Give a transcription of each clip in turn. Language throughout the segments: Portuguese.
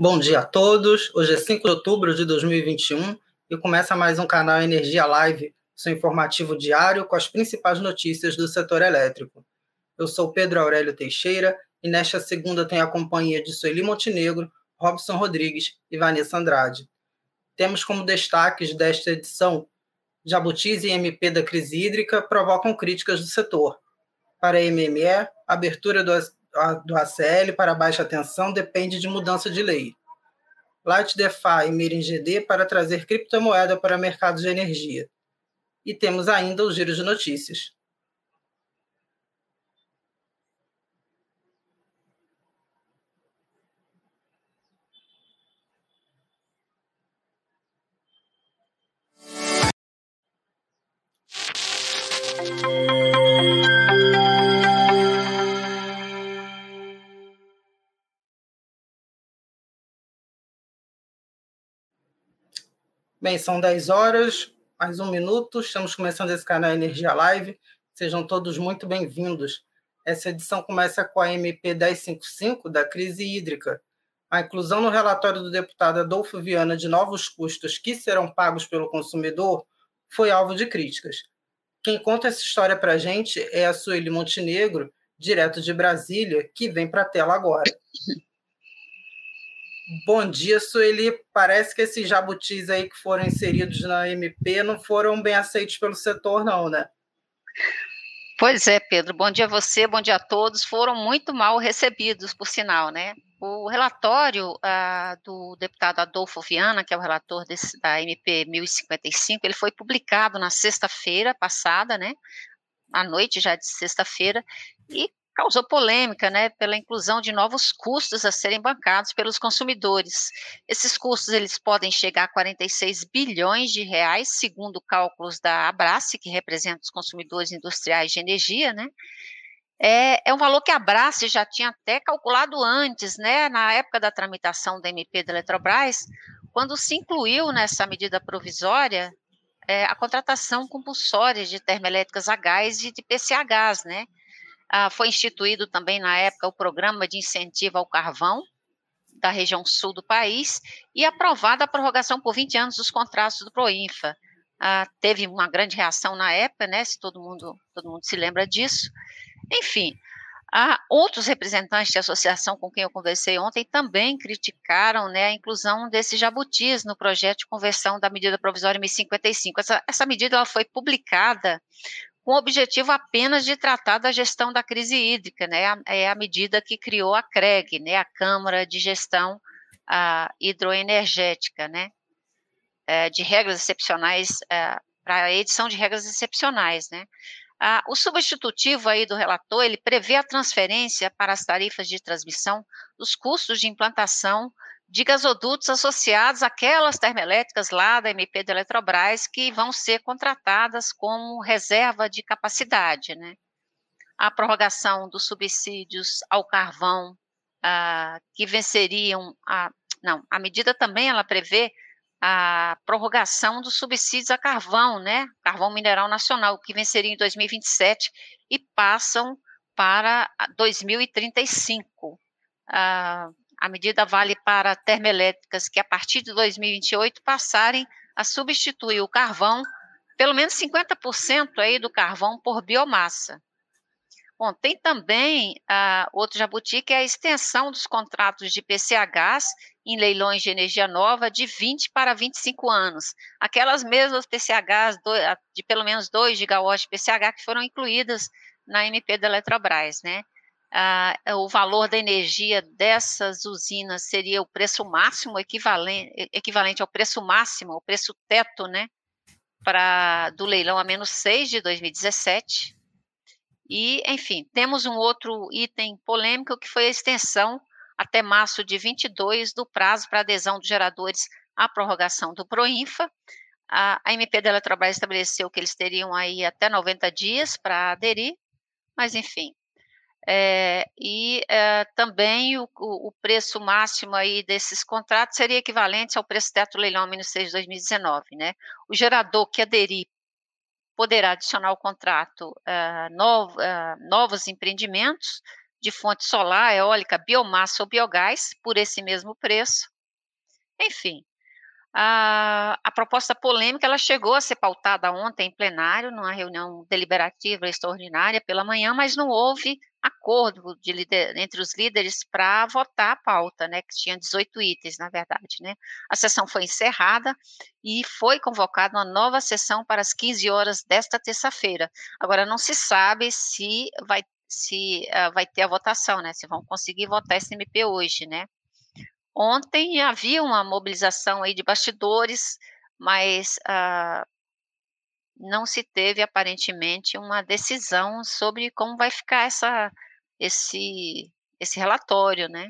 Bom dia a todos. Hoje é 5 de outubro de 2021 e começa mais um canal Energia Live, seu informativo diário com as principais notícias do setor elétrico. Eu sou Pedro Aurélio Teixeira e nesta segunda tenho a companhia de Sueli Montenegro, Robson Rodrigues e Vanessa Andrade. Temos como destaques desta edição Jabutis e MP da crise hídrica provocam críticas do setor. Para a MME, abertura do do ACL para baixa tensão depende de mudança de lei. Light DeFi e Mirin GD para trazer criptomoeda para mercados de energia. E temos ainda os giros de notícias. Bem, são 10 horas, mais um minuto. Estamos começando esse canal Energia Live. Sejam todos muito bem-vindos. Essa edição começa com a MP 1055 da crise hídrica. A inclusão no relatório do deputado Adolfo Viana de novos custos que serão pagos pelo consumidor foi alvo de críticas. Quem conta essa história para a gente é a Sueli Montenegro, direto de Brasília, que vem para a tela agora. Bom dia, Sueli. Parece que esses jabutis aí que foram inseridos na MP não foram bem aceitos pelo setor, não, né? Pois é, Pedro. Bom dia a você, bom dia a todos. Foram muito mal recebidos, por sinal, né? O relatório ah, do deputado Adolfo Viana, que é o relator desse, da MP 1055, ele foi publicado na sexta-feira passada, né? À noite já de sexta-feira, e causou polêmica, né, pela inclusão de novos custos a serem bancados pelos consumidores. Esses custos eles podem chegar a 46 bilhões de reais, segundo cálculos da Abrace, que representa os consumidores industriais de energia, né? É, é um valor que a Abrace já tinha até calculado antes, né, na época da tramitação da MP da Eletrobras, quando se incluiu nessa medida provisória é, a contratação compulsória de termoelétricas a gás e de PCA gás, né? Ah, foi instituído também na época o programa de incentivo ao carvão da região sul do país e aprovada a prorrogação por 20 anos dos contratos do Proinfa. Ah, teve uma grande reação na época, né? Se todo mundo, todo mundo se lembra disso. Enfim, ah, outros representantes de associação com quem eu conversei ontem também criticaram né, a inclusão desses jabutis no projeto de conversão da medida provisória 1055. Essa, essa medida ela foi publicada com o objetivo apenas de tratar da gestão da crise hídrica, né? É a medida que criou a CREG, né? A Câmara de Gestão Hidroenergética, né? É, de regras excepcionais é, para a edição de regras excepcionais, né? Ah, o substitutivo aí do relator, ele prevê a transferência para as tarifas de transmissão dos custos de implantação de gasodutos associados àquelas termoelétricas lá da MP da Eletrobras que vão ser contratadas como reserva de capacidade, né? A prorrogação dos subsídios ao carvão ah, que venceriam a não, a medida também ela prevê a prorrogação dos subsídios a carvão, né? Carvão mineral nacional que venceria em 2027 e passam para 2035. Ah, a medida vale para termoelétricas que, a partir de 2028, passarem a substituir o carvão, pelo menos 50% aí do carvão por biomassa. Bom, tem também uh, outro jabuti, que é a extensão dos contratos de PCHs em leilões de energia nova de 20 para 25 anos. Aquelas mesmas PCHs do, de pelo menos 2 gigawatts de PCH que foram incluídas na MP da Eletrobras, né? Ah, o valor da energia dessas usinas seria o preço máximo, equivalente, equivalente ao preço máximo, o preço teto, né, para do leilão a menos 6 de 2017. E, enfim, temos um outro item polêmico que foi a extensão até março de 22 do prazo para adesão dos geradores à prorrogação do Proinfa. A, a MP da Eletrobras estabeleceu que eles teriam aí até 90 dias para aderir, mas enfim, é, e é, também o, o, preço máximo aí desses contratos seria equivalente ao preço teto leilão menos 6 de 2019, né? O gerador que aderir poderá adicionar ao contrato uh, novo, novos empreendimentos de fonte solar, eólica, biomassa ou biogás por esse mesmo preço. Enfim, a, a, proposta polêmica ela chegou a ser pautada ontem em plenário, numa reunião deliberativa extraordinária pela manhã, mas não houve acordo de líder, entre os líderes para votar a pauta, né, que tinha 18 itens, na verdade, né. A sessão foi encerrada e foi convocada uma nova sessão para as 15 horas desta terça-feira. Agora não se sabe se vai se uh, vai ter a votação, né, se vão conseguir votar esse MP hoje, né. Ontem havia uma mobilização aí de bastidores, mas uh, não se teve aparentemente uma decisão sobre como vai ficar essa, esse, esse relatório, né?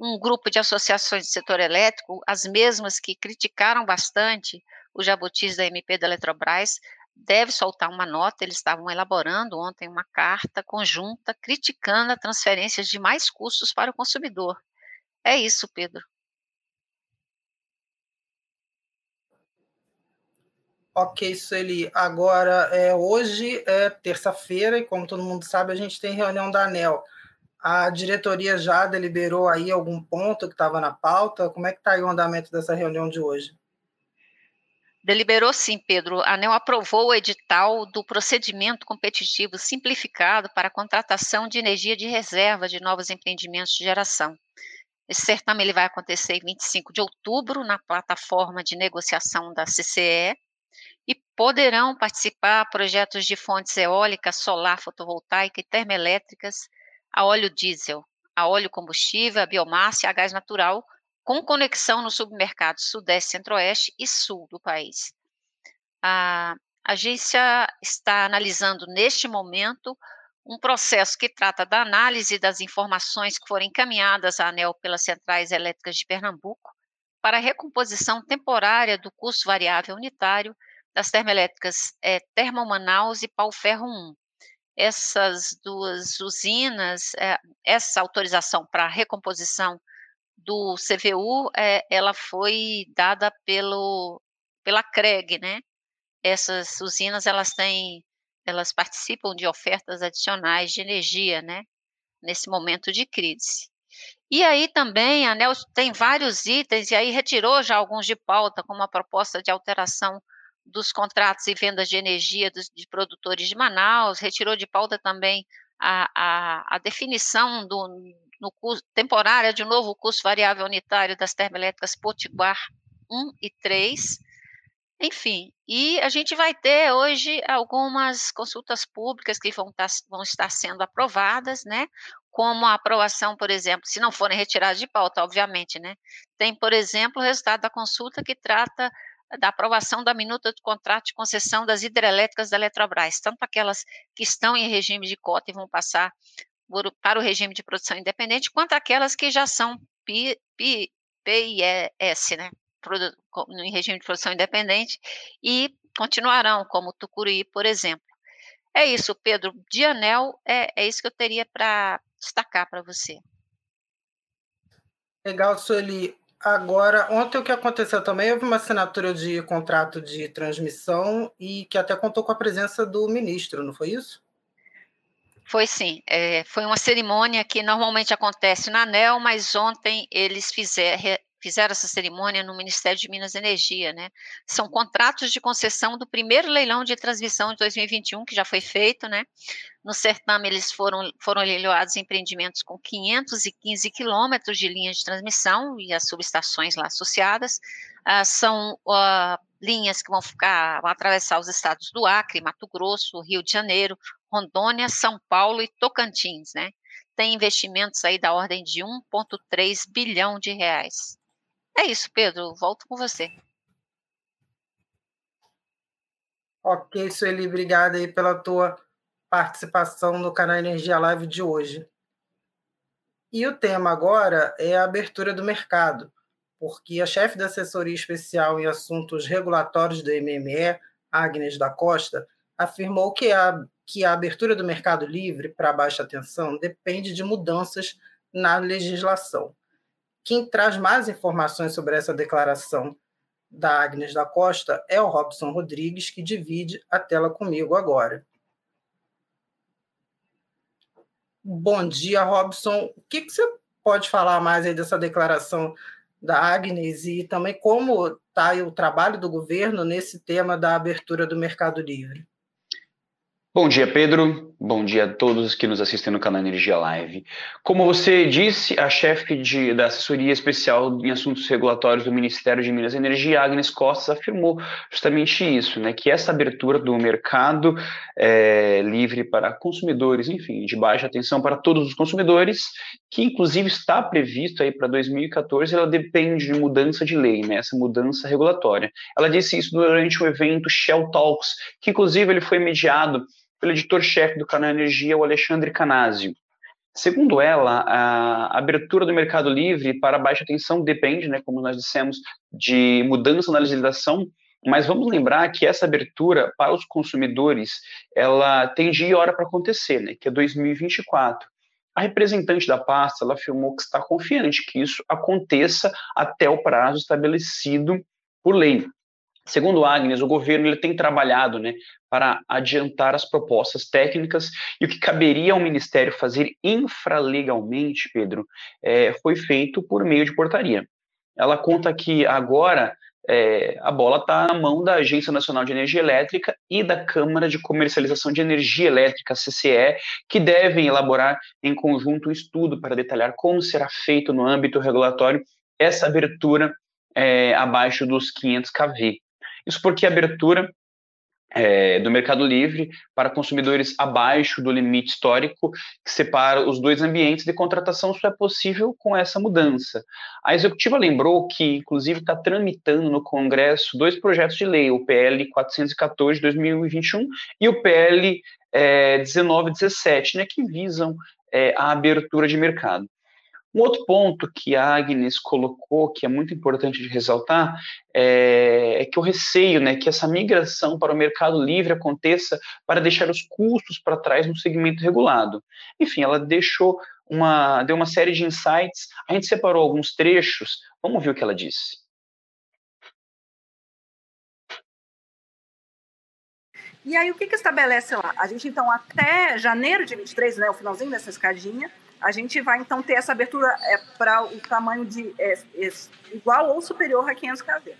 Um grupo de associações do setor elétrico, as mesmas que criticaram bastante o jabutis da MP da Eletrobras, deve soltar uma nota. Eles estavam elaborando ontem uma carta conjunta criticando a transferência de mais custos para o consumidor. É isso, Pedro. Ok, Sueli. Agora, é, hoje é terça-feira e, como todo mundo sabe, a gente tem reunião da ANEL. A diretoria já deliberou aí algum ponto que estava na pauta? Como é que está aí o andamento dessa reunião de hoje? Deliberou sim, Pedro. A ANEL aprovou o edital do procedimento competitivo simplificado para a contratação de energia de reserva de novos empreendimentos de geração. Esse certame ele vai acontecer em 25 de outubro na plataforma de negociação da CCE e poderão participar projetos de fontes eólicas, solar, fotovoltaica e termoelétricas a óleo diesel, a óleo combustível, a biomassa e a gás natural, com conexão no submercado Sudeste, Centro-Oeste e Sul do país. A agência está analisando neste momento um processo que trata da análise das informações que foram encaminhadas à ANEL pelas centrais elétricas de Pernambuco para a recomposição temporária do custo variável unitário das termoelétricas é, Termomanaus e Pau Ferro 1. Essas duas usinas, é, essa autorização para recomposição do CVU, é, ela foi dada pelo, pela CREG, né? Essas usinas, elas têm elas participam de ofertas adicionais de energia, né, nesse momento de crise. E aí também a ANEL tem vários itens, e aí retirou já alguns de pauta, como a proposta de alteração dos contratos e vendas de energia dos, de produtores de Manaus, retirou de pauta também a, a, a definição do, no custo, temporária de um novo custo variável unitário das termoelétricas Potiguar 1 e 3, enfim, e a gente vai ter hoje algumas consultas públicas que vão, tá, vão estar sendo aprovadas, né? Como a aprovação, por exemplo, se não forem retiradas de pauta, obviamente, né? Tem, por exemplo, o resultado da consulta que trata da aprovação da minuta do contrato de concessão das hidrelétricas da Eletrobras, tanto aquelas que estão em regime de cota e vão passar para o regime de produção independente, quanto aquelas que já são PIS, né? Em regime de produção independente e continuarão, como Tucuruí, por exemplo. É isso, Pedro. De anel, é, é isso que eu teria para destacar para você. Legal, Sueli. Agora, ontem o que aconteceu também, houve uma assinatura de contrato de transmissão e que até contou com a presença do ministro, não foi isso? Foi sim. É, foi uma cerimônia que normalmente acontece na ANEL, mas ontem eles fizeram, fizeram essa cerimônia no Ministério de Minas e Energia, né? São contratos de concessão do primeiro leilão de transmissão de 2021, que já foi feito, né? No certame, eles foram, foram leiloados empreendimentos com 515 quilômetros de linhas de transmissão e as subestações lá associadas. Ah, são linhas que vão ficar, vão atravessar os estados do Acre, Mato Grosso, Rio de Janeiro, Rondônia, São Paulo e Tocantins, né? Tem investimentos aí da ordem de 1,3 bilhão de reais. É isso, Pedro. Volto com você. Ok, Sueli, obrigada aí pela tua participação no canal Energia Live de hoje. E o tema agora é a abertura do mercado, porque a chefe da assessoria especial em assuntos regulatórios do MME, Agnes da Costa, afirmou que a, que a abertura do mercado livre para baixa tensão depende de mudanças na legislação. Quem traz mais informações sobre essa declaração da Agnes da Costa é o Robson Rodrigues, que divide a tela comigo agora. Bom dia, Robson. O que, que você pode falar mais aí dessa declaração da Agnes e também como está o trabalho do governo nesse tema da abertura do Mercado Livre? Bom dia, Pedro. Bom dia a todos que nos assistem no canal Energia Live. Como você disse, a chefe de, da assessoria especial em assuntos regulatórios do Ministério de Minas e Energia, Agnes Costas, afirmou justamente isso, né, que essa abertura do mercado é, livre para consumidores, enfim, de baixa atenção para todos os consumidores, que inclusive está previsto aí para 2014, ela depende de mudança de lei, né, essa mudança regulatória. Ela disse isso durante o evento Shell Talks, que inclusive ele foi mediado pelo editor-chefe do canal Energia, o Alexandre Canásio. Segundo ela, a abertura do mercado livre para baixa tensão depende, né, como nós dissemos, de mudança na legislação, mas vamos lembrar que essa abertura para os consumidores, ela tem dia e hora para acontecer, né, que é 2024. A representante da pasta, ela afirmou que está confiante que isso aconteça até o prazo estabelecido por lei. Segundo Agnes, o governo ele tem trabalhado né, para adiantar as propostas técnicas e o que caberia ao Ministério fazer infralegalmente, Pedro, é, foi feito por meio de portaria. Ela conta que agora é, a bola está na mão da Agência Nacional de Energia Elétrica e da Câmara de Comercialização de Energia Elétrica, CCE, que devem elaborar em conjunto um estudo para detalhar como será feito no âmbito regulatório essa abertura é, abaixo dos 500 kV. Isso porque a abertura é, do Mercado Livre para consumidores abaixo do limite histórico que separa os dois ambientes de contratação só é possível com essa mudança. A executiva lembrou que, inclusive, está tramitando no Congresso dois projetos de lei, o PL 414 de 2021 e o PL é, 1917, né, que visam é, a abertura de mercado. Um outro ponto que a Agnes colocou, que é muito importante de ressaltar, é, é, que o receio, né, que essa migração para o mercado livre aconteça para deixar os custos para trás no segmento regulado. Enfim, ela deixou uma, deu uma série de insights. A gente separou alguns trechos. Vamos ver o que ela disse. E aí, o que, que estabelece lá? A gente, então, até janeiro de 23, né, o finalzinho dessa escadinha, a gente vai então ter essa abertura é, para o tamanho de é, é, igual ou superior a 500 kV.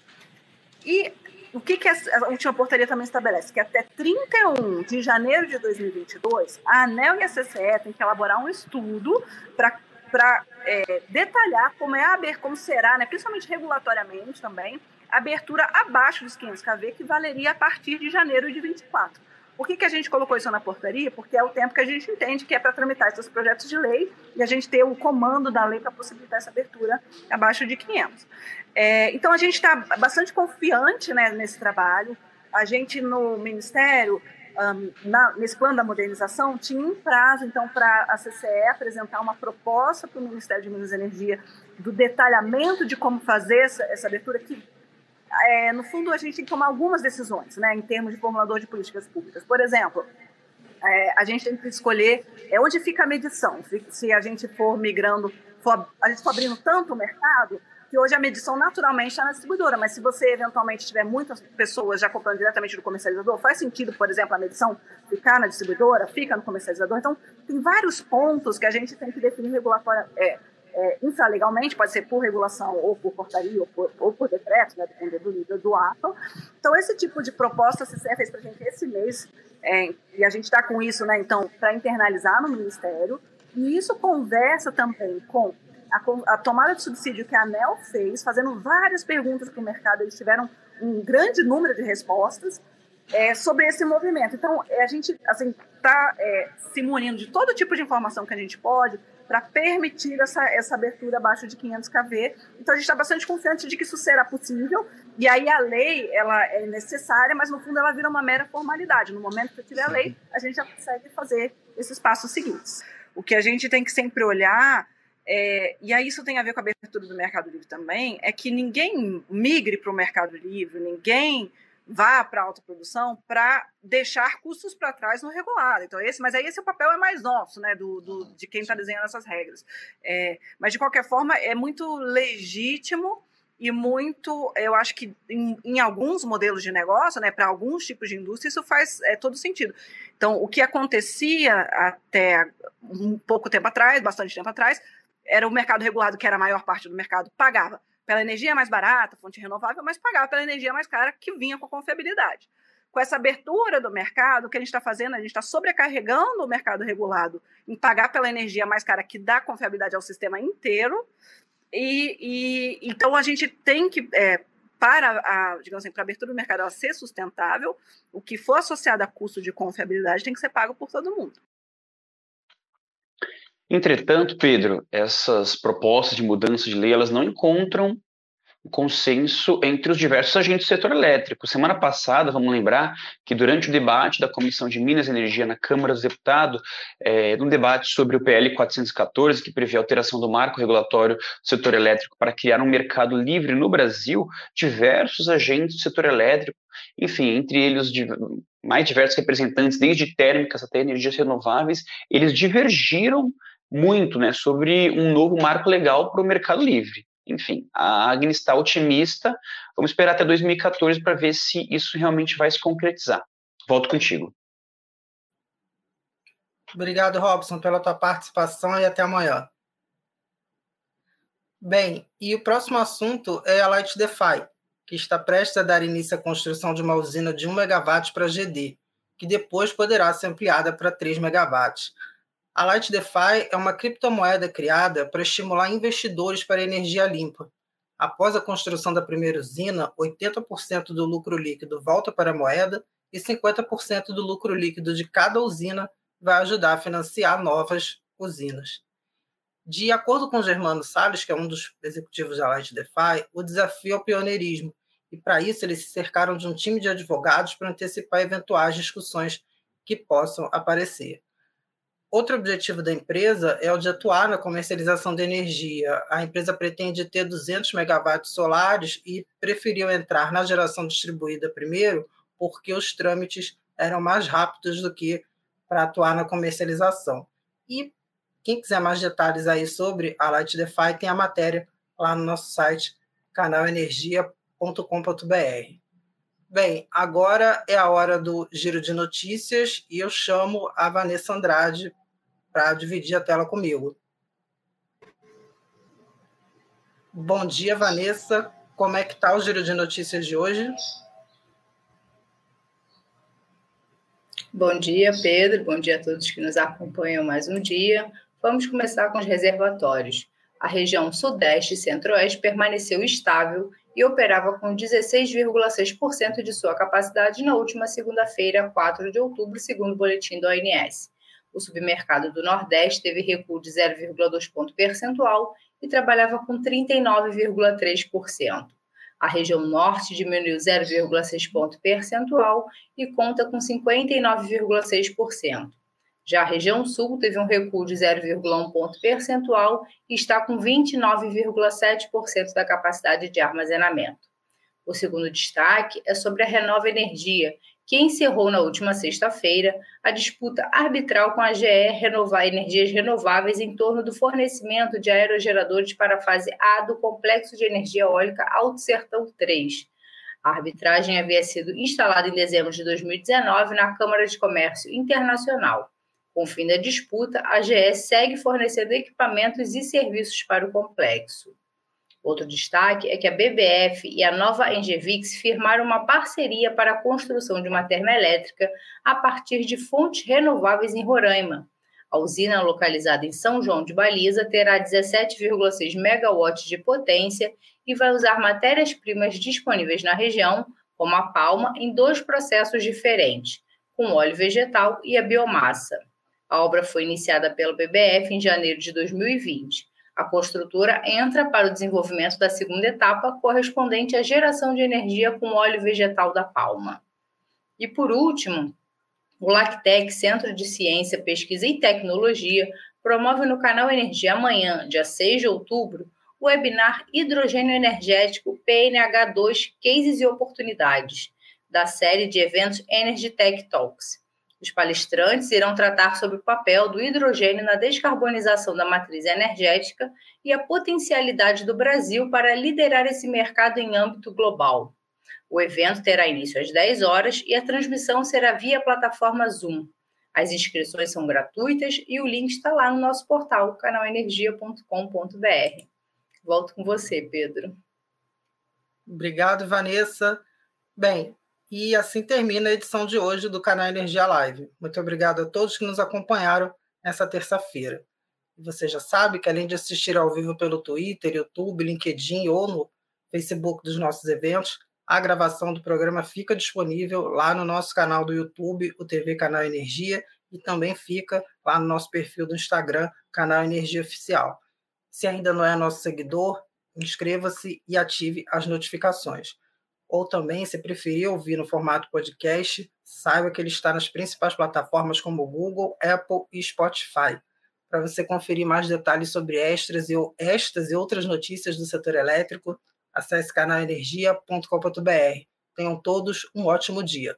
E o que, que a última portaria também estabelece? Que até 31 de janeiro de 2022, a ANEL e a CCE têm que elaborar um estudo para é, detalhar como é a como será, né, principalmente regulatoriamente também, abertura abaixo dos 500 kV, que valeria a partir de janeiro de 24. Por que, que a gente colocou isso na portaria? Porque é o tempo que a gente entende que é para tramitar esses projetos de lei e a gente ter o comando da lei para possibilitar essa abertura abaixo de 500. É, então, a gente está bastante confiante né, nesse trabalho. A gente, no Ministério, um, na, nesse plano da modernização, tinha um prazo, então, para a CCE apresentar uma proposta para o Ministério de Minas e Energia do detalhamento de como fazer essa, essa abertura, que é, no fundo, a gente tem que tomar algumas decisões, né, em termos de formulador de políticas públicas. Por exemplo, é, a gente tem que escolher é, onde fica a medição. Se a gente for migrando, for, a gente for abrindo tanto o mercado, que hoje a medição naturalmente está na distribuidora, mas se você eventualmente tiver muitas pessoas já comprando diretamente do comercializador, faz sentido, por exemplo, a medição ficar na distribuidora, fica no comercializador. Então, tem vários pontos que a gente tem que definir regulatória, é, é, infralegalmente, pode ser por regulação ou por portaria ou por, ou por decreto, né, dependendo do nível do ato. Então, esse tipo de proposta a CCE fez para a gente esse mês, é, e a gente está com isso, né, então, para internalizar no Ministério, e isso conversa também com a, a, tomada de subsídio que a ANEL fez, fazendo várias perguntas para o mercado, eles tiveram um grande número de respostas é, sobre esse movimento. Então, a gente está assim, tá, é, se munindo de todo tipo de informação que a gente pode, para permitir essa, essa abertura abaixo de 500 kV. Então a gente está bastante confiante de que isso será possível. E aí a lei ela é necessária, mas no fundo ela vira uma mera formalidade. No momento que tiver a lei, a gente já consegue fazer esses passos seguintes. O que a gente tem que sempre olhar é, e aí isso tem a ver com a abertura do Mercado Livre também, é que ninguém migre para o Mercado Livre, ninguém vá para a autoprodução para deixar custos para trás no regulado. Então, esse, mas aí esse papel é mais nosso, né, do, do de quem está desenhando essas regras. É, mas, de qualquer forma, é muito legítimo e muito, eu acho que em, em alguns modelos de negócio, né, para alguns tipos de indústria, isso faz é, todo sentido. Então, o que acontecia até um pouco tempo atrás, bastante tempo atrás, era o mercado regulado, que era a maior parte do mercado, pagava pela energia mais barata, fonte renovável, mas pagava pela energia mais cara, que vinha com confiabilidade. Com essa abertura do mercado, o que a gente está fazendo? A gente está sobrecarregando o mercado regulado em pagar pela energia mais cara, que dá confiabilidade ao sistema inteiro. E, e então a gente tem que é, para a, digamos assim, para a abertura do mercado ela ser sustentável, o que for associado a custo de confiabilidade tem que ser pago por todo mundo. Entretanto, Pedro, essas propostas de mudança de lei, elas não encontram consenso entre os diversos agentes do setor elétrico. Semana passada, vamos lembrar que durante o debate da Comissão de Minas e Energia na Câmara dos Deputados, é, debate sobre o PL 414, que prevê a alteração do marco regulatório do setor elétrico para criar um mercado livre no Brasil, diversos agentes do setor elétrico, enfim, entre eles mais diversos representantes, desde térmicas até energias renováveis, eles divergiram muito né, sobre um novo marco legal para o mercado livre enfim, a Agnes está otimista. Vamos esperar até 2014 para ver se isso realmente vai se concretizar. Volto contigo. Obrigado, Robson, pela tua participação e até amanhã. Bem, e o próximo assunto é a Light DeFi, que está prestes a dar início à construção de uma usina de 1 MW para GD, que depois poderá ser ampliada para 3 MW. A Light DeFi é uma criptomoeda criada para estimular investidores para energia limpa. Após a construção da primeira usina, 80% do lucro líquido volta para a moeda e 50% do lucro líquido de cada usina vai ajudar a financiar novas usinas. De acordo com Germano Salles, que é um dos executivos da Light DeFi, o desafio é o pioneirismo, e para isso eles se cercaram de um time de advogados para antecipar eventuais discussões que possam aparecer. Outro objetivo da empresa é o de atuar na comercialização de energia. A empresa pretende ter 200 megawatts solares e preferiu entrar na geração distribuída primeiro, porque os trâmites eram mais rápidos do que para atuar na comercialização. E quem quiser mais detalhes aí sobre a Light DeFi, tem a matéria lá no nosso site canalenergia.com.br. Bem, agora é a hora do giro de notícias e eu chamo a Vanessa Andrade para dividir a tela comigo. Bom dia, Vanessa. Como é que está o giro de notícias de hoje? Bom dia, Pedro. Bom dia a todos que nos acompanham mais um dia. Vamos começar com os reservatórios. A região Sudeste e Centro-Oeste permaneceu estável e operava com 16,6% de sua capacidade na última segunda-feira, 4 de outubro, segundo o boletim do ONS. O submercado do Nordeste teve recuo de 0,2 ponto percentual e trabalhava com 39,3%. A região Norte diminuiu 0,6 ponto percentual e conta com 59,6%. Já a região Sul teve um recuo de 0,1 ponto percentual e está com 29,7% da capacidade de armazenamento. O segundo destaque é sobre a Renova Energia, que encerrou na última sexta-feira a disputa arbitral com a GE Renovar Energias Renováveis em torno do fornecimento de aerogeradores para a fase A do Complexo de Energia Eólica Alto Sertão 3. A arbitragem havia sido instalada em dezembro de 2019 na Câmara de Comércio Internacional. Com o fim da disputa, a GE segue fornecendo equipamentos e serviços para o complexo. Outro destaque é que a BBF e a nova Engevix firmaram uma parceria para a construção de uma termoelétrica a partir de fontes renováveis em Roraima. A usina, localizada em São João de Baliza, terá 17,6 megawatts de potência e vai usar matérias-primas disponíveis na região, como a palma, em dois processos diferentes, com óleo vegetal e a biomassa. A obra foi iniciada pela BBF em janeiro de 2020. A construtora entra para o desenvolvimento da segunda etapa, correspondente à geração de energia com óleo vegetal da palma. E por último, o LACTEC, Centro de Ciência, Pesquisa e Tecnologia, promove no canal Energia amanhã, dia 6 de outubro, o webinar Hidrogênio Energético PNH2 Cases e Oportunidades, da série de eventos Energy Tech Talks. Os palestrantes irão tratar sobre o papel do hidrogênio na descarbonização da matriz energética e a potencialidade do Brasil para liderar esse mercado em âmbito global. O evento terá início às 10 horas e a transmissão será via plataforma Zoom. As inscrições são gratuitas e o link está lá no nosso portal, canalenergia.com.br. Volto com você, Pedro. Obrigado, Vanessa. Bem, e assim termina a edição de hoje do canal Energia Live. Muito obrigado a todos que nos acompanharam nessa terça-feira. Você já sabe que além de assistir ao vivo pelo Twitter, YouTube, LinkedIn ou no Facebook dos nossos eventos, a gravação do programa fica disponível lá no nosso canal do YouTube, o TV Canal Energia, e também fica lá no nosso perfil do Instagram, Canal Energia Oficial. Se ainda não é nosso seguidor, inscreva-se e ative as notificações. Ou também, se preferir ouvir no formato podcast, saiba que ele está nas principais plataformas como Google, Apple e Spotify. Para você conferir mais detalhes sobre estas e, estas e outras notícias do setor elétrico, acesse canalenergia.com.br. Tenham todos um ótimo dia.